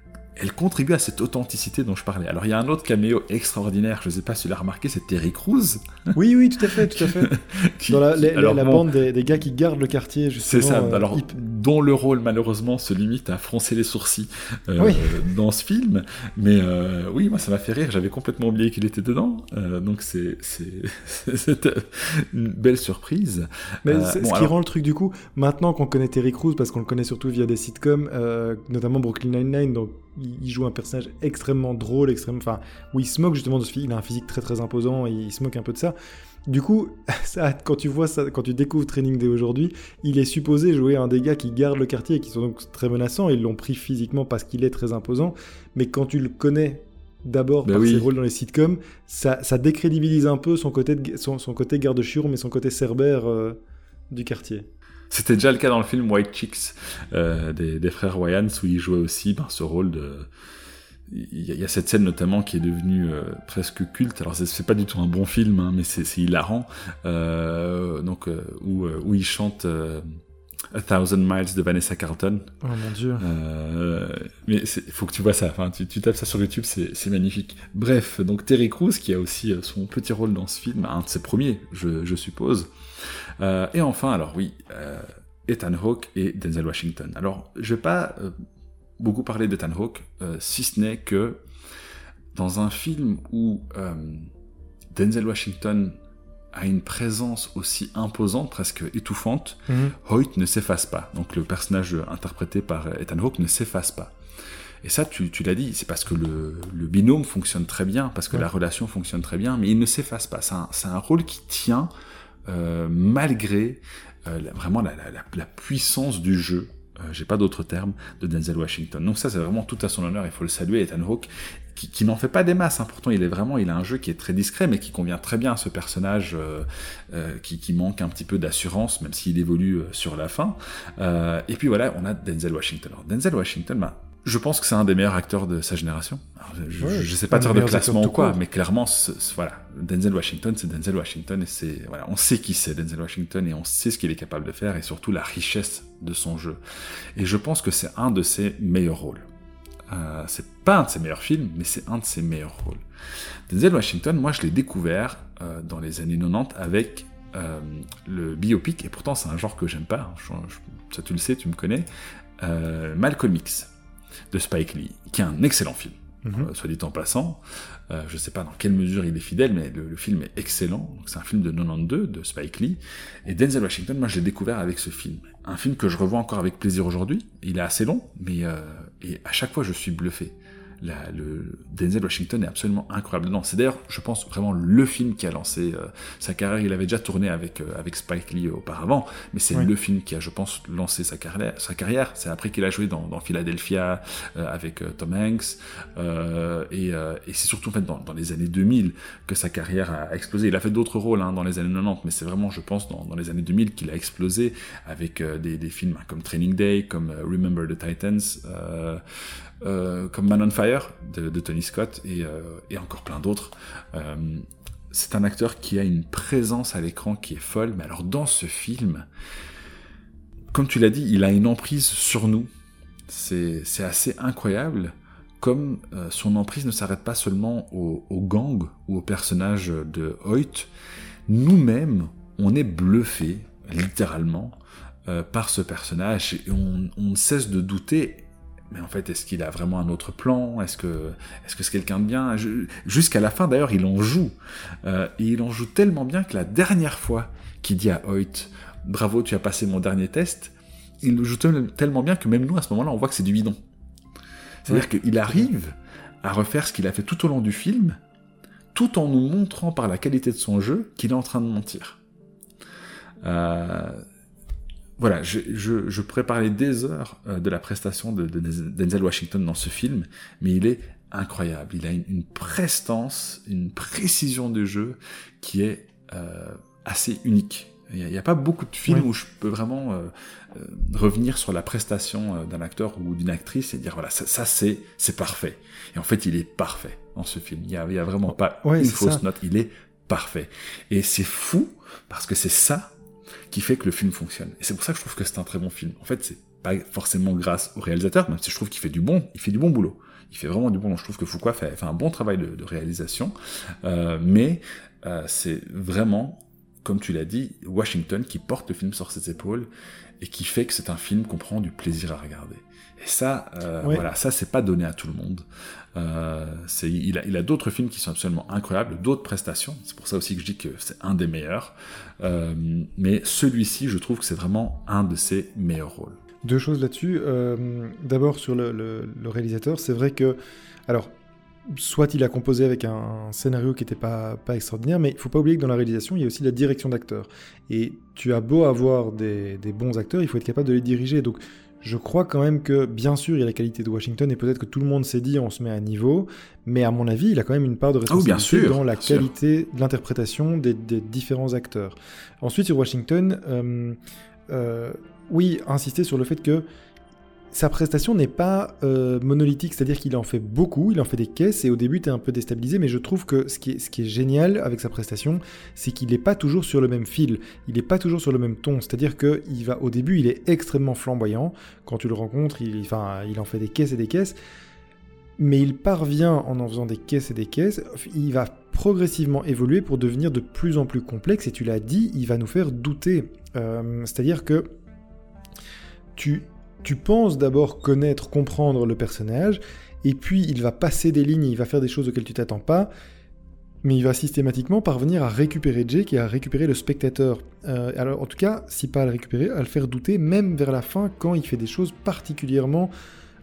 elle contribue à cette authenticité dont je parlais. Alors il y a un autre caméo extraordinaire, je ne sais pas si tu l'as remarqué, c'est Terry Crews. (laughs) Oui, oui, tout à fait, tout à fait. (laughs) qui- Dans la, qui- la- alors, la bon, bande des, des gars qui gardent le quartier, C'est justement. ça, euh, alors, hip- dont le rôle malheureusement se limite à froncer les sourcils euh, Oui. dans ce film. Mais euh, oui, moi ça m'a fait rire, j'avais complètement oublié qu'il était dedans. Donc c'est (laughs) c'est- une belle surprise. Mais c'est- bon, ce qui rend le truc du coup, maintenant qu'on connaît Terry Crews, parce qu'on le connaît surtout via des sitcoms, notamment Brooklyn Nine-Nine, donc il, joue un personnage extrêmement drôle, extrêmement, enfin, où il se moque justement de ce film, il a un physique très très imposant, et il se moque un peu de ça. Du coup, (laughs) ça, quand tu vois ça, quand tu découvres Training Day aujourd'hui, il est supposé jouer un des gars qui gardent le quartier et qui sont donc très menaçants. Ils l'ont pris physiquement parce qu'il est très imposant, mais quand tu le connais d'abord Ben par oui. ses rôles dans les sitcoms, ça, ça décrédibilise un peu son côté, de- son, son côté garde chiourme et son côté cerbère euh, du quartier. C'était déjà le cas dans le film White Chicks euh, des, des frères Wayans où il jouait aussi ben, ce rôle de. Il y, a, cette scène notamment qui est devenue euh, presque culte. Alors c'est- pas du tout un bon film, hein, mais c'est hilarant. Euh, donc euh, où, où il chante A Thousand Miles de Vanessa Carlton. Oh mon dieu. Euh, mais il faut que tu vois ça. Enfin, tu, tu tapes ça sur YouTube, c'est magnifique. Bref, donc Terry Crews qui a aussi son petit rôle dans ce film, un de ses premiers, je, je suppose. Euh, et enfin, alors oui, euh, Ethan Hawke et Denzel Washington. Alors, je vais pas euh, beaucoup parler d'Ethan Hawke, si ce n'est que dans un film où Denzel Washington a une présence aussi imposante, presque étouffante, Mhm. Hoyt ne s'efface pas. Donc le personnage interprété par Ethan Hawke ne s'efface pas. Et ça, tu, tu l'as dit, c'est parce que le, le binôme fonctionne très bien, parce que Ouais. la relation fonctionne très bien, mais il ne s'efface pas. C'est un, rôle qui tient malgré euh, vraiment la, puissance du jeu. euh, J'ai pas d'autre terme de Denzel Washington. Donc ça, c'est vraiment tout à son honneur. Il faut le saluer, Ethan Hawke, qui, n'en fait pas des masses. hein. Pourtant, il est vraiment, il a un jeu qui est très discret, mais qui convient très bien à ce personnage euh, euh, qui, manque un petit peu d'assurance, même s'il évolue euh, sur la fin. Euh, et puis voilà, on a Denzel Washington. Alors, Denzel Washington, bah, je pense que c'est un des meilleurs acteurs de sa génération. Alors, je, Ouais, je sais pas faire de classement ou quoi, mais clairement, ce- ce- voilà, Denzel Washington, c'est Denzel Washington et c'est voilà, on sait qui c'est Denzel Washington et on sait ce qu'il est capable de faire et surtout la richesse de son jeu. Et je pense que c'est un de ses meilleurs rôles. Euh, c'est pas un de ses meilleurs films, mais c'est un de ses meilleurs rôles. Denzel Washington, moi je l'ai découvert euh, dans les années 90 avec euh, le biopic, et pourtant c'est un genre que j'aime pas, hein, je- je- ça tu le sais, tu me connais, euh, Malcolm X de Spike Lee, qui est un excellent film, Mhm. euh, soit dit en passant. Euh, je sais pas dans quelle mesure il est fidèle, mais le, le film est excellent. C'est un film de 92 de Spike Lee. Et Denzel Washington, moi je l'ai découvert avec ce film. Un film que je revois encore avec plaisir aujourd'hui. Il est assez long, mais euh, et à chaque fois je suis bluffé. La- le Denzel Washington est absolument incroyable dedans. C'est d'ailleurs, je pense, vraiment le film qui a lancé euh, sa carrière. Il avait déjà tourné avec, euh, avec Spike Lee auparavant, mais c'est Oui. le film qui a, je pense, lancé sa carrière. Sa carrière. C'est après qu'il a joué dans, dans Philadelphia euh, avec euh, Tom Hanks. Euh, et euh, et c'est surtout en fait dans, dans les années 2000 que sa carrière a explosé. Il a fait d'autres rôles hein, dans les années 90, mais c'est vraiment, je pense, dans, dans les années 2000 qu'il a explosé avec euh, des, des films comme Training Day, comme Remember the Titans, comme Man on Fire de, Tony Scott et, euh, et encore plein d'autres. Euh, c'est un acteur qui a une présence à l'écran qui est folle, mais alors dans ce film, comme tu l'as dit, il a une emprise sur nous. C'est assez incroyable comme euh, son emprise ne s'arrête pas seulement au, au gang ou au personnage de Hoyt, nous-mêmes, on est bluffés, littéralement, euh, par ce personnage et on ne cesse de douter. Mais en fait, est-ce qu'il a vraiment un autre plan? Est-ce que est-ce que c'est quelqu'un de bien? Jusqu'à la fin, d'ailleurs, il en joue. Euh, et il en joue tellement bien que la dernière fois qu'il dit à Hoyt « Bravo, tu as passé mon dernier test », il le joue tel- tellement bien que même nous, à ce moment-là, on voit que c'est du bidon. C'est-à-dire qu'il arrive à refaire ce qu'il a fait tout au long du film, tout en nous montrant par la qualité de son jeu qu'il est en train de mentir. Euh, voilà, je, je, je, pourrais parler des heures euh, de la prestation de, de, Denzel Washington dans ce film, mais il est incroyable. Il a une, une prestance, une précision de jeu qui est euh, assez unique. Il n'y a, pas beaucoup de films où je peux vraiment euh, euh, revenir sur la prestation euh, d'un acteur ou d'une actrice et dire voilà ça, ça c'est c'est parfait. Et en fait il est parfait dans ce film. Il y a, vraiment pas une fausse note. Il est parfait. Et c'est fou parce que c'est ça qui fait que le film fonctionne. Et c'est pour ça que je trouve que c'est un très bon film. En fait c'est pas forcément grâce au réalisateur, même si je trouve qu'il fait du bon, il fait du bon boulot. Il fait vraiment du bon. Je trouve que Foucault fait, fait un bon travail de, de réalisation, euh, mais euh, c'est vraiment comme tu l'as dit, Washington qui porte le film sur ses épaules et qui fait que c'est un film qu'on prend du plaisir à regarder. Et ça, euh, voilà, ça c'est pas donné à tout le monde. Euh, il a, d'autres films qui sont absolument incroyables, d'autres prestations. C'est pour ça aussi que je dis que c'est un des meilleurs. Euh, mais celui-ci, je trouve que c'est vraiment un de ses meilleurs rôles. Deux choses là-dessus. Euh, d'abord sur le, réalisateur, c'est vrai que, alors soit il a composé avec un scénario qui n'était pas, extraordinaire, mais il faut pas oublier que dans la réalisation, il y a aussi la direction d'acteurs. Et tu as beau avoir des, des, bons acteurs, il faut être capable de les diriger. Donc je crois quand même que, bien sûr, il y a la qualité de Washington, et peut-être que tout le monde s'est dit on se met à niveau, mais à mon avis, il a quand même une part de ah responsabilité dans la qualité de l'interprétation des, des, différents acteurs. Ensuite, sur Washington, euh, euh, oui, insister sur le fait que sa prestation n'est pas euh, monolithique, c'est-à-dire qu'il en fait beaucoup, il en fait des caisses, et au début, tu es un peu déstabilisé, mais je trouve que ce qui est, ce qui est génial avec sa prestation, c'est qu'il n'est pas toujours sur le même fil, il n'est pas toujours sur le même ton, c'est-à-dire que il va, au début, il est extrêmement flamboyant, quand tu le rencontres, il, enfin, il en fait des caisses et des caisses, mais il parvient, en en faisant des caisses et des caisses, il va progressivement évoluer pour devenir de plus en plus complexe, et tu l'as dit, il va nous faire douter, euh, c'est-à-dire que tu tu penses d'abord connaître, comprendre le personnage, et puis il va passer des lignes, il va faire des choses auxquelles tu t'attends pas, mais il va systématiquement parvenir à récupérer Jake et à récupérer le spectateur. Euh, alors en tout cas, si pas à le récupérer, à le faire douter, même vers la fin, quand il fait des choses particulièrement,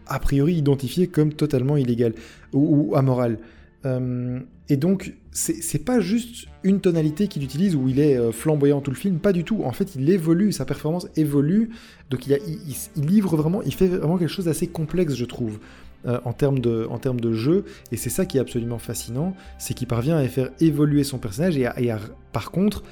a priori, identifiées comme totalement illégales ou, amorales. Euh, et donc, c'est pas juste une tonalité qu'il utilise où il est euh, flamboyant tout le film, pas du tout. En fait, il évolue, sa performance évolue. Donc, il, a, il, livre vraiment, il fait vraiment quelque chose d'assez complexe, je trouve, euh, en, termes de, en termes de jeu. Et c'est ça qui est absolument fascinant, c'est qu'il parvient à faire évoluer son personnage et, à, et à, par contre,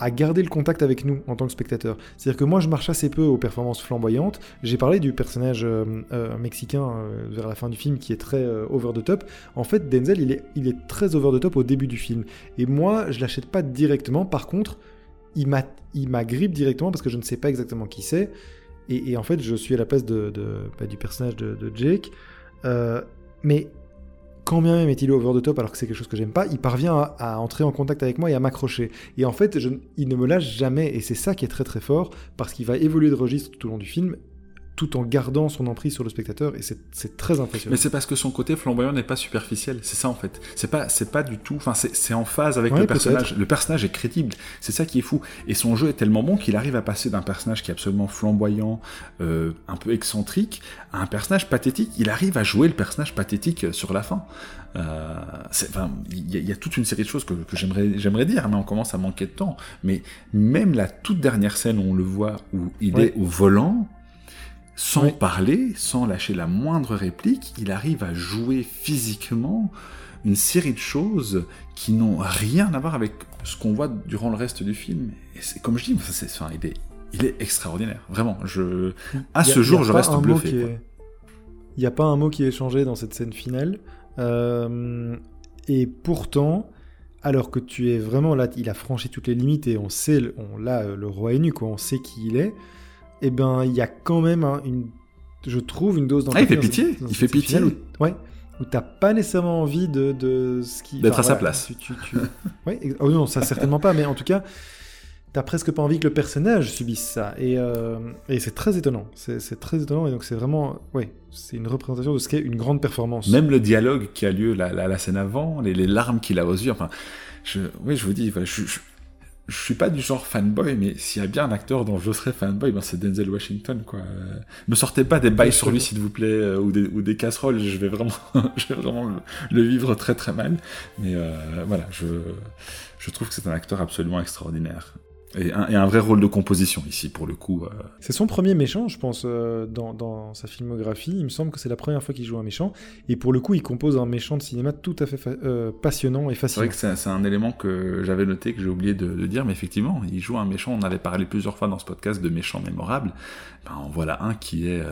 à garder le contact avec nous en tant que spectateur. C'est-à-dire que moi, je marche assez peu aux performances flamboyantes. J'ai parlé du personnage euh, euh, mexicain euh, vers la fin du film qui est très over the top. En fait, Denzel, il est, il est très over the top au début du film. Et moi, je l'achète pas directement. Par contre, il m'agrippe directement parce que je ne sais pas exactement qui c'est. Et, en fait, je suis à la place de, de bah, du personnage de, de Jake. mais quand bien même est-il over the top alors que c'est quelque chose que j'aime pas, il parvient à, entrer en contact avec moi et à m'accrocher. Et en fait, il ne me lâche jamais, et c'est ça qui est très très fort, parce qu'il va évoluer de registre tout au long du film, tout en gardant son emprise sur le spectateur et c'est très impressionnant. Mais c'est parce que son côté flamboyant n'est pas superficiel, c'est ça en fait. C'est pas c'est pas du tout, enfin c'est en phase avec ouais, le personnage. Le personnage est crédible, c'est ça qui est fou. Et son jeu est tellement bon qu'il arrive à passer d'un personnage qui est absolument flamboyant, euh, un peu excentrique, à un personnage pathétique. Il arrive à jouer le personnage pathétique sur la fin. Euh, enfin, il y, y, a toute une série de choses que, que j'aimerais j'aimerais dire, mais on commence à manquer de temps. Mais même la toute dernière scène où on le voit où il ouais. est au volant sans oui. parler, sans lâcher la moindre réplique, il arrive à jouer physiquement une série de choses qui n'ont rien à voir avec ce qu'on voit durant le reste du film. Et c'est comme je dis, c'est, enfin, il, est, il est extraordinaire, vraiment. Je, à ce jour, je reste bluffé. Il n'y a pas un mot qui est changé dans cette scène finale. Euh, et pourtant, alors que tu es vraiment là, il a franchi toutes les limites et on sait, on l'a, le roi est nu, quoi, on sait qui il est eh ben, il y a quand même hein, une, je trouve, une dose d'empathie. Ah, il fait pitié. il fait pitié. Où, ouais. Où t'as pas nécessairement envie de, de ce qui. D'être enfin, à sa place. Tu, tu, tu... (laughs) ouais. Oh non, ça certainement pas. Mais en tout cas, t'as presque pas envie que le personnage subisse ça. Et, euh, et c'est très étonnant. C'est très étonnant. Et donc, c'est vraiment. Ouais. C'est une représentation de ce qu'est une grande performance. Même le dialogue qui a lieu la, la, la scène avant, les, les larmes qu'il a aux yeux. Enfin, je, oui, je vous dis, je, je je suis pas du genre fanboy, mais s'il y a bien un acteur dont je serais fanboy, ben c'est Denzel Washington, quoi. Me sortez pas des bails sur lui, s'il vous plaît, euh, ou, des, casseroles, je vais vraiment, (laughs) je vais vraiment le, vivre très très mal. Mais euh, voilà, je, je trouve que c'est un acteur absolument extraordinaire. Et un, vrai rôle de composition ici, pour le coup. Euh. C'est son premier méchant, je pense, euh, dans, sa filmographie. Il me semble que c'est la première fois qu'il joue un méchant. Et pour le coup, il compose un méchant de cinéma tout à fait euh, passionnant et fascinant. C'est vrai que c'est un élément que j'avais noté, que j'ai oublié de, dire, mais effectivement, il joue un méchant. On avait parlé plusieurs fois dans ce podcast de méchants mémorables. Ben, en voilà un qui est,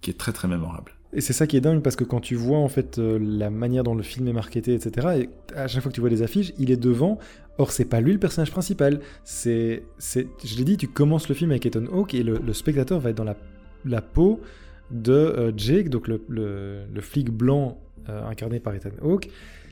qui est très très mémorable. Et c'est ça qui est dingue parce que quand tu vois en fait la manière dont le film est marketé, etc. Et à chaque fois que tu vois les affiches, il est devant Or, c'est pas lui le personnage principal. C'est, c'est, je l'ai dit, tu commences le film avec Ethan Hawke et le, spectateur va être dans la, la peau de euh, Jake, donc le, le, flic blanc euh, incarné par Ethan Hawke.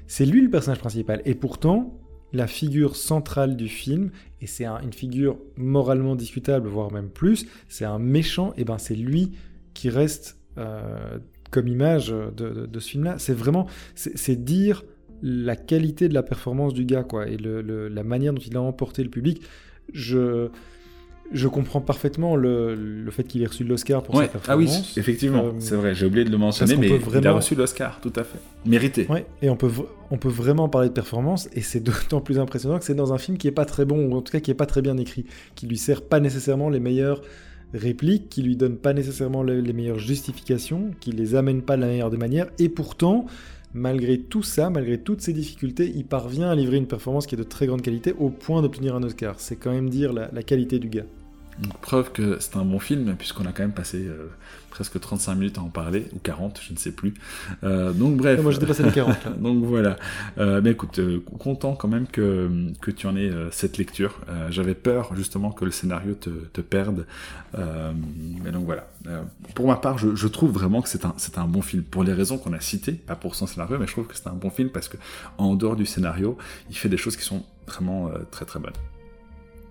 C'est lui le personnage principal. Et pourtant, la figure centrale du film, et c'est une figure moralement discutable, voire même plus, c'est un méchant, et ben c'est lui qui reste euh, comme image de, de ce film-là. C'est vraiment, c'est dire la qualité de la performance du gars, quoi, et la manière dont il a emporté le public. Je, je comprends parfaitement le, fait qu'il ait reçu l'Oscar pour sa performance. Ah oui, effectivement, euh, c'est vrai, j'ai oublié de le mentionner, mais il a reçu l'Oscar, tout à fait. Mérité. Ouais, et on peut, on peut vraiment parler de performance, et c'est d'autant plus impressionnant que c'est dans un film qui est pas très bon, ou en tout cas qui est pas très bien écrit, qui lui sert pas nécessairement les meilleures répliques, qui lui donne pas nécessairement les, meilleures justifications, qui les amène pas de la meilleure des manières, et pourtant malgré tout ça, malgré toutes ces difficultés, il parvient à livrer une performance qui est de très grande qualité au point d'obtenir un Oscar. C'est quand même dire la, qualité du gars. Une preuve que c'est un bon film, puisqu'on a quand même passé euh, presque 35 minutes à en parler, ou 40, je ne sais plus. Euh, donc bref. moi j'ai dépassé les 40. (laughs) donc voilà. Euh, mais écoute, content quand même que, que tu en aies cette lecture. J'avais peur justement que le scénario te, te perde. mais donc voilà. pour ma part, je, je trouve vraiment que c'est un, c'est un bon film. Pour les raisons qu'on a citées, pas pour son scénario, mais je trouve que c'est un bon film parce que en dehors du scénario, il fait des choses qui sont vraiment très très bonnes.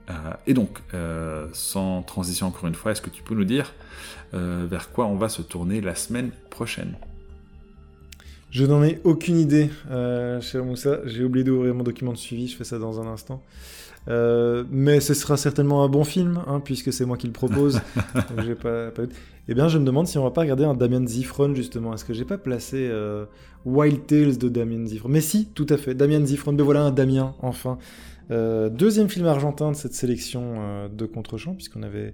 Euh, et donc, euh, sans transition encore une fois, est-ce que tu peux nous dire euh, vers quoi on va se tourner la semaine prochaine? Je n'en ai aucune idée, cher Moussa. J'ai oublié d'ouvrir mon document de suivi, je fais ça dans un instant. mais ce sera certainement un bon film, hein, puisque c'est moi qui le propose. (laughs) pas, Eh bien, je me demande si on va pas regarder un Damien Zifron, justement. Est-ce que j'ai pas placé Wild Tales de Damien Zifron? Mais si, tout à fait. Damien Zifron. Mais voilà un Damien, enfin. Euh, deuxième film argentin de cette sélection euh, de contre-champ, puisqu'on avait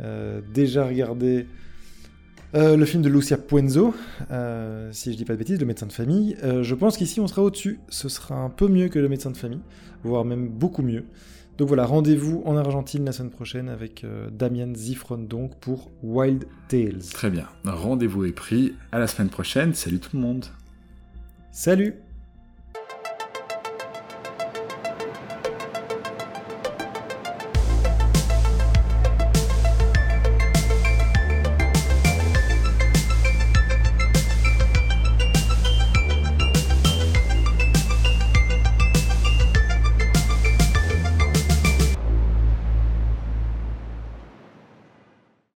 euh, déjà regardé le film de Lucia Puenzo, si je dis pas de bêtises, Le médecin de famille. je pense qu'ici on sera au-dessus. Ce sera un peu mieux que Le médecin de famille, voire même beaucoup mieux. Donc voilà, rendez-vous en Argentine la semaine prochaine avec Damien Zifron donc pour Wild Tales. Très bien, rendez-vous est pris. À la semaine prochaine. Salut tout le monde. Salut